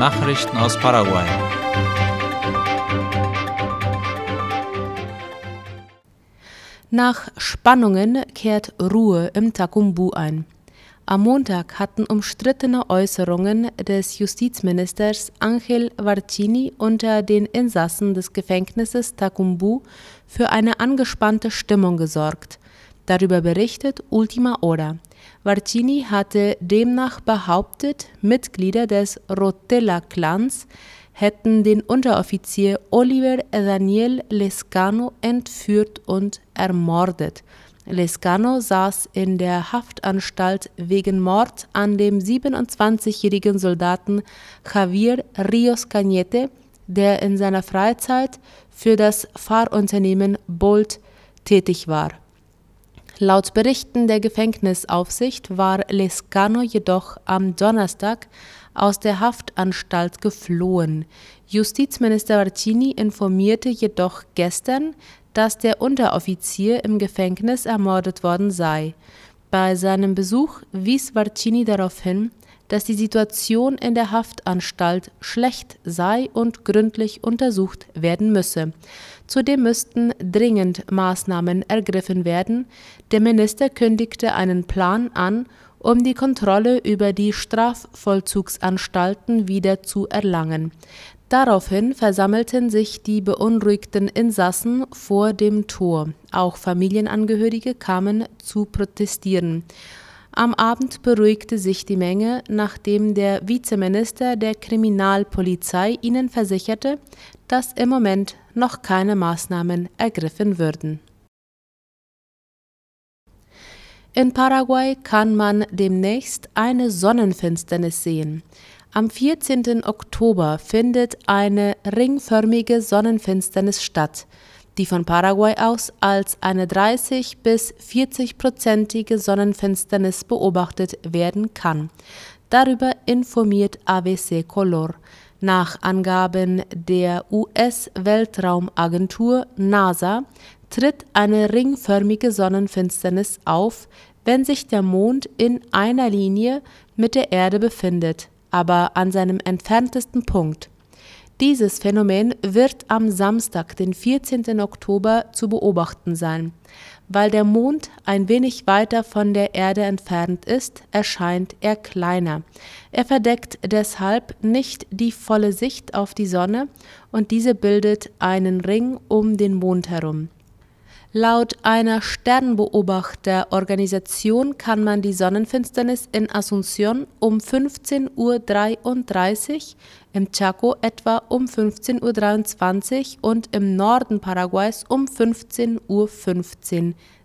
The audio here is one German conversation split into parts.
Nachrichten aus Paraguay. Nach Spannungen kehrt Ruhe im Takumbu ein. Am Montag hatten umstrittene Äußerungen des Justizministers Angel Varcini unter den Insassen des Gefängnisses Takumbu für eine angespannte Stimmung gesorgt. Darüber berichtet Ultima Hora. Varcini hatte demnach behauptet, Mitglieder des Rotella-Clans hätten den Unteroffizier Oliver Daniel Lescano entführt und ermordet. Lescano saß in der Haftanstalt wegen Mord an dem 27-jährigen Soldaten Javier Rios Cañete, der in seiner Freizeit für das Fahrunternehmen Bolt tätig war. Laut Berichten der Gefängnisaufsicht war Lescano jedoch am Donnerstag aus der Haftanstalt geflohen. Justizminister Varcini informierte jedoch gestern, dass der Unteroffizier im Gefängnis ermordet worden sei. Bei seinem Besuch wies Varcini darauf hin, dass die Situation in der Haftanstalt schlecht sei und gründlich untersucht werden müsse. Zudem müssten dringend Maßnahmen ergriffen werden. Der Minister kündigte einen Plan an, um die Kontrolle über die Strafvollzugsanstalten wieder zu erlangen. Daraufhin versammelten sich die beunruhigten Insassen vor dem Tor. Auch Familienangehörige kamen zu protestieren. Am Abend beruhigte sich die Menge, nachdem der Vizeminister der Kriminalpolizei ihnen versicherte, dass im Moment noch keine Maßnahmen ergriffen würden. In Paraguay kann man demnächst eine Sonnenfinsternis sehen. Am 14. Oktober findet eine ringförmige Sonnenfinsternis statt die von Paraguay aus als eine 30 bis 40-prozentige Sonnenfinsternis beobachtet werden kann. Darüber informiert AVC Color. Nach Angaben der US-Weltraumagentur NASA tritt eine ringförmige Sonnenfinsternis auf, wenn sich der Mond in einer Linie mit der Erde befindet, aber an seinem entferntesten Punkt. Dieses Phänomen wird am Samstag, den 14. Oktober, zu beobachten sein. Weil der Mond ein wenig weiter von der Erde entfernt ist, erscheint er kleiner. Er verdeckt deshalb nicht die volle Sicht auf die Sonne und diese bildet einen Ring um den Mond herum. Laut einer Sternbeobachterorganisation kann man die Sonnenfinsternis in Asunción um 15.33 Uhr, im Chaco etwa um 15.23 Uhr und im Norden Paraguays um 15.15 Uhr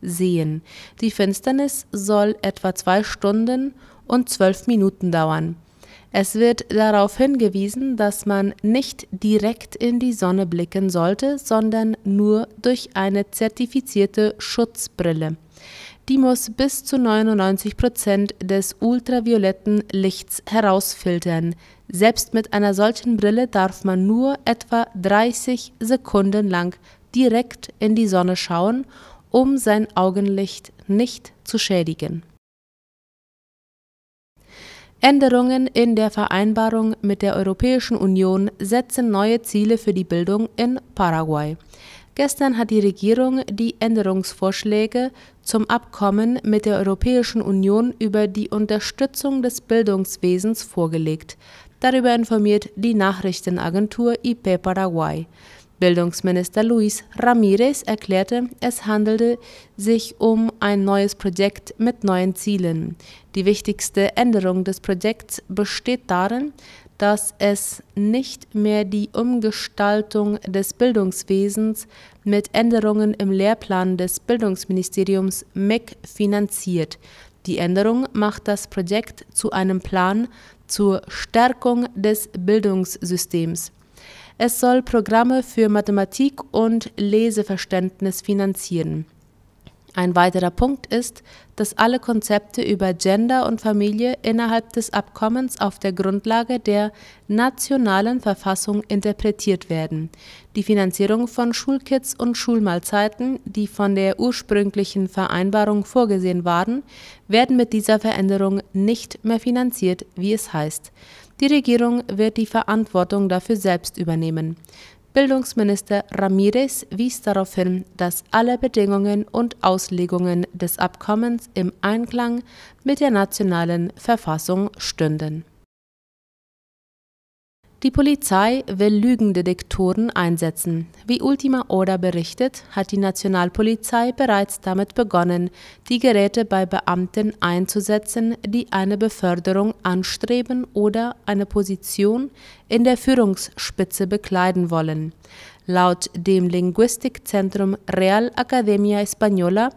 sehen. Die Finsternis soll etwa zwei Stunden und zwölf Minuten dauern. Es wird darauf hingewiesen, dass man nicht direkt in die Sonne blicken sollte, sondern nur durch eine zertifizierte Schutzbrille. Die muss bis zu 99 Prozent des ultravioletten Lichts herausfiltern. Selbst mit einer solchen Brille darf man nur etwa 30 Sekunden lang direkt in die Sonne schauen, um sein Augenlicht nicht zu schädigen. Änderungen in der Vereinbarung mit der Europäischen Union setzen neue Ziele für die Bildung in Paraguay. Gestern hat die Regierung die Änderungsvorschläge zum Abkommen mit der Europäischen Union über die Unterstützung des Bildungswesens vorgelegt. Darüber informiert die Nachrichtenagentur IP Paraguay. Bildungsminister Luis Ramírez erklärte, es handelte sich um ein neues Projekt mit neuen Zielen. Die wichtigste Änderung des Projekts besteht darin, dass es nicht mehr die Umgestaltung des Bildungswesens mit Änderungen im Lehrplan des Bildungsministeriums MEC finanziert. Die Änderung macht das Projekt zu einem Plan zur Stärkung des Bildungssystems. Es soll Programme für Mathematik und Leseverständnis finanzieren. Ein weiterer Punkt ist, dass alle Konzepte über Gender und Familie innerhalb des Abkommens auf der Grundlage der nationalen Verfassung interpretiert werden. Die Finanzierung von Schulkits und Schulmahlzeiten, die von der ursprünglichen Vereinbarung vorgesehen waren, werden mit dieser Veränderung nicht mehr finanziert, wie es heißt. Die Regierung wird die Verantwortung dafür selbst übernehmen. Bildungsminister Ramirez wies darauf hin, dass alle Bedingungen und Auslegungen des Abkommens im Einklang mit der nationalen Verfassung stünden die Polizei will Lügendetektoren einsetzen. Wie Ultima Oda berichtet, hat die Nationalpolizei bereits damit begonnen, die Geräte bei Beamten einzusetzen, die eine Beförderung anstreben oder eine Position in der Führungsspitze bekleiden wollen. Laut dem Linguistikzentrum Real Academia Española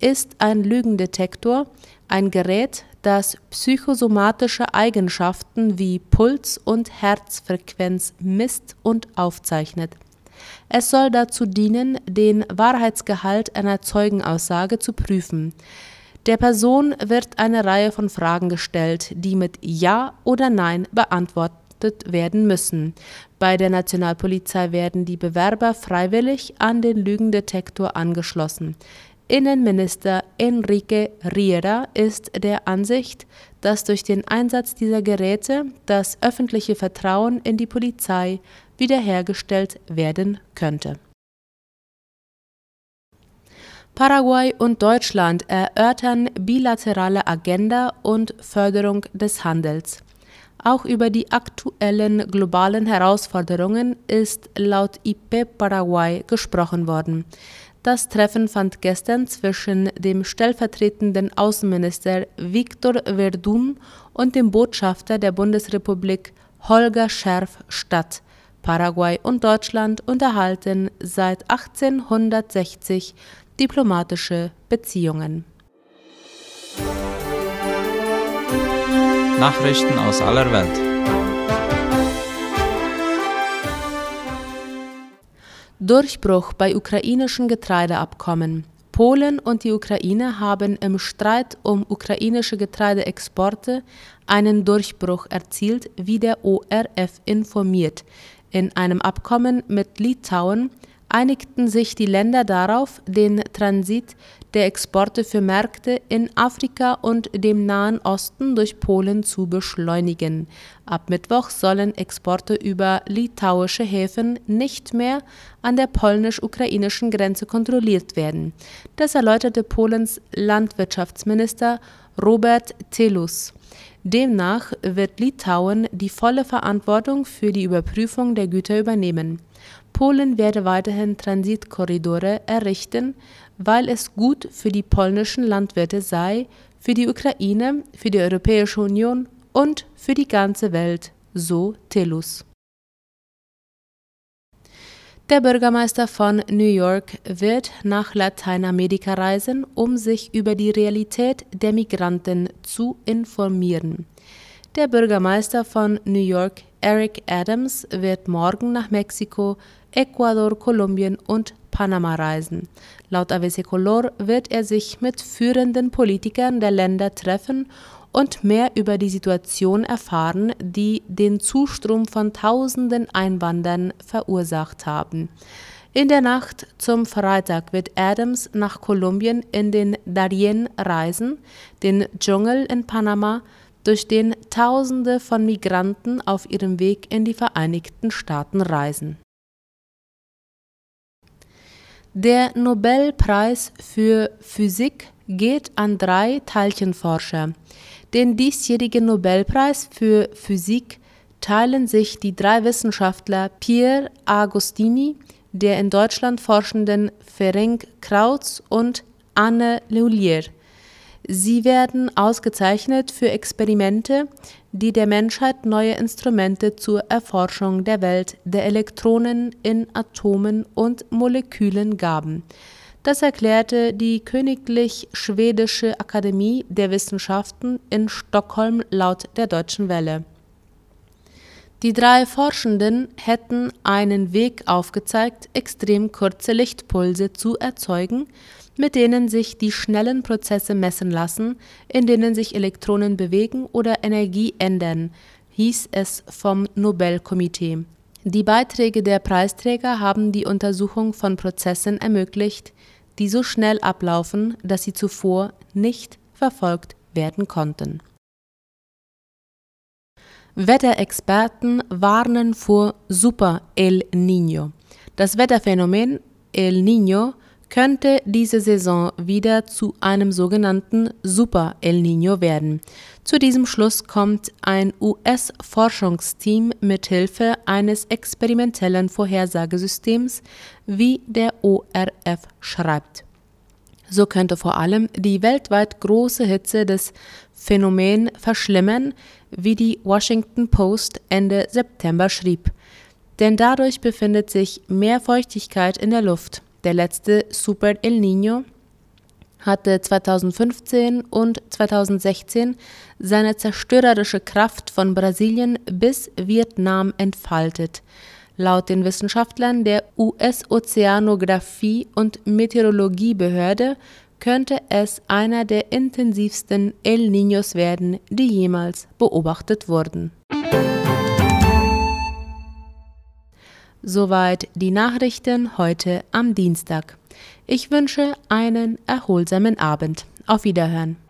ist ein Lügendetektor ein Gerät, das psychosomatische Eigenschaften wie Puls und Herzfrequenz misst und aufzeichnet. Es soll dazu dienen, den Wahrheitsgehalt einer Zeugenaussage zu prüfen. Der Person wird eine Reihe von Fragen gestellt, die mit Ja oder Nein beantwortet werden müssen. Bei der Nationalpolizei werden die Bewerber freiwillig an den Lügendetektor angeschlossen. Innenminister Enrique Riera ist der Ansicht, dass durch den Einsatz dieser Geräte das öffentliche Vertrauen in die Polizei wiederhergestellt werden könnte. Paraguay und Deutschland erörtern bilaterale Agenda und Förderung des Handels. Auch über die aktuellen globalen Herausforderungen ist laut IP Paraguay gesprochen worden. Das Treffen fand gestern zwischen dem stellvertretenden Außenminister Victor Verdun und dem Botschafter der Bundesrepublik Holger Scherf statt. Paraguay und Deutschland unterhalten seit 1860 diplomatische Beziehungen. Nachrichten aus aller Welt. Durchbruch bei ukrainischen Getreideabkommen. Polen und die Ukraine haben im Streit um ukrainische Getreideexporte einen Durchbruch erzielt, wie der ORF informiert. In einem Abkommen mit Litauen einigten sich die Länder darauf, den Transit der Exporte für Märkte in Afrika und dem Nahen Osten durch Polen zu beschleunigen. Ab Mittwoch sollen Exporte über litauische Häfen nicht mehr an der polnisch-ukrainischen Grenze kontrolliert werden. Das erläuterte Polens Landwirtschaftsminister Robert Telus. Demnach wird Litauen die volle Verantwortung für die Überprüfung der Güter übernehmen. Polen werde weiterhin Transitkorridore errichten, weil es gut für die polnischen Landwirte sei, für die Ukraine, für die Europäische Union und für die ganze Welt, so Telus. Der Bürgermeister von New York wird nach Lateinamerika reisen, um sich über die Realität der Migranten zu informieren. Der Bürgermeister von New York, Eric Adams, wird morgen nach Mexiko, Ecuador, Kolumbien und Panama reisen. Laut ABC Color wird er sich mit führenden Politikern der Länder treffen und mehr über die Situation erfahren, die den Zustrom von tausenden Einwanderern verursacht haben. In der Nacht zum Freitag wird Adams nach Kolumbien in den Darien reisen, den Dschungel in Panama, durch den Tausende von Migranten auf ihrem Weg in die Vereinigten Staaten reisen. Der Nobelpreis für Physik geht an drei Teilchenforscher. Den diesjährigen Nobelpreis für Physik teilen sich die drei Wissenschaftler Pierre Agostini, der in Deutschland forschenden Ferenc Krautz und Anne Leulier. Sie werden ausgezeichnet für Experimente, die der Menschheit neue Instrumente zur Erforschung der Welt der Elektronen in Atomen und Molekülen gaben. Das erklärte die Königlich Schwedische Akademie der Wissenschaften in Stockholm laut der Deutschen Welle. Die drei Forschenden hätten einen Weg aufgezeigt, extrem kurze Lichtpulse zu erzeugen, mit denen sich die schnellen Prozesse messen lassen, in denen sich Elektronen bewegen oder Energie ändern, hieß es vom Nobelkomitee. Die Beiträge der Preisträger haben die Untersuchung von Prozessen ermöglicht, die so schnell ablaufen, dass sie zuvor nicht verfolgt werden konnten. Wetterexperten warnen vor Super El Niño. Das Wetterphänomen El Niño könnte diese Saison wieder zu einem sogenannten Super El Niño werden. Zu diesem Schluss kommt ein US-Forschungsteam mit Hilfe eines experimentellen Vorhersagesystems, wie der ORF schreibt. So könnte vor allem die weltweit große Hitze des Phänomen verschlimmern, wie die Washington Post Ende September schrieb. Denn dadurch befindet sich mehr Feuchtigkeit in der Luft. Der letzte Super El Niño hatte 2015 und 2016 seine zerstörerische Kraft von Brasilien bis Vietnam entfaltet. Laut den Wissenschaftlern der US-Ozeanographie- und Meteorologiebehörde könnte es einer der intensivsten El Niños werden, die jemals beobachtet wurden. Soweit die Nachrichten heute am Dienstag. Ich wünsche einen erholsamen Abend. Auf Wiederhören.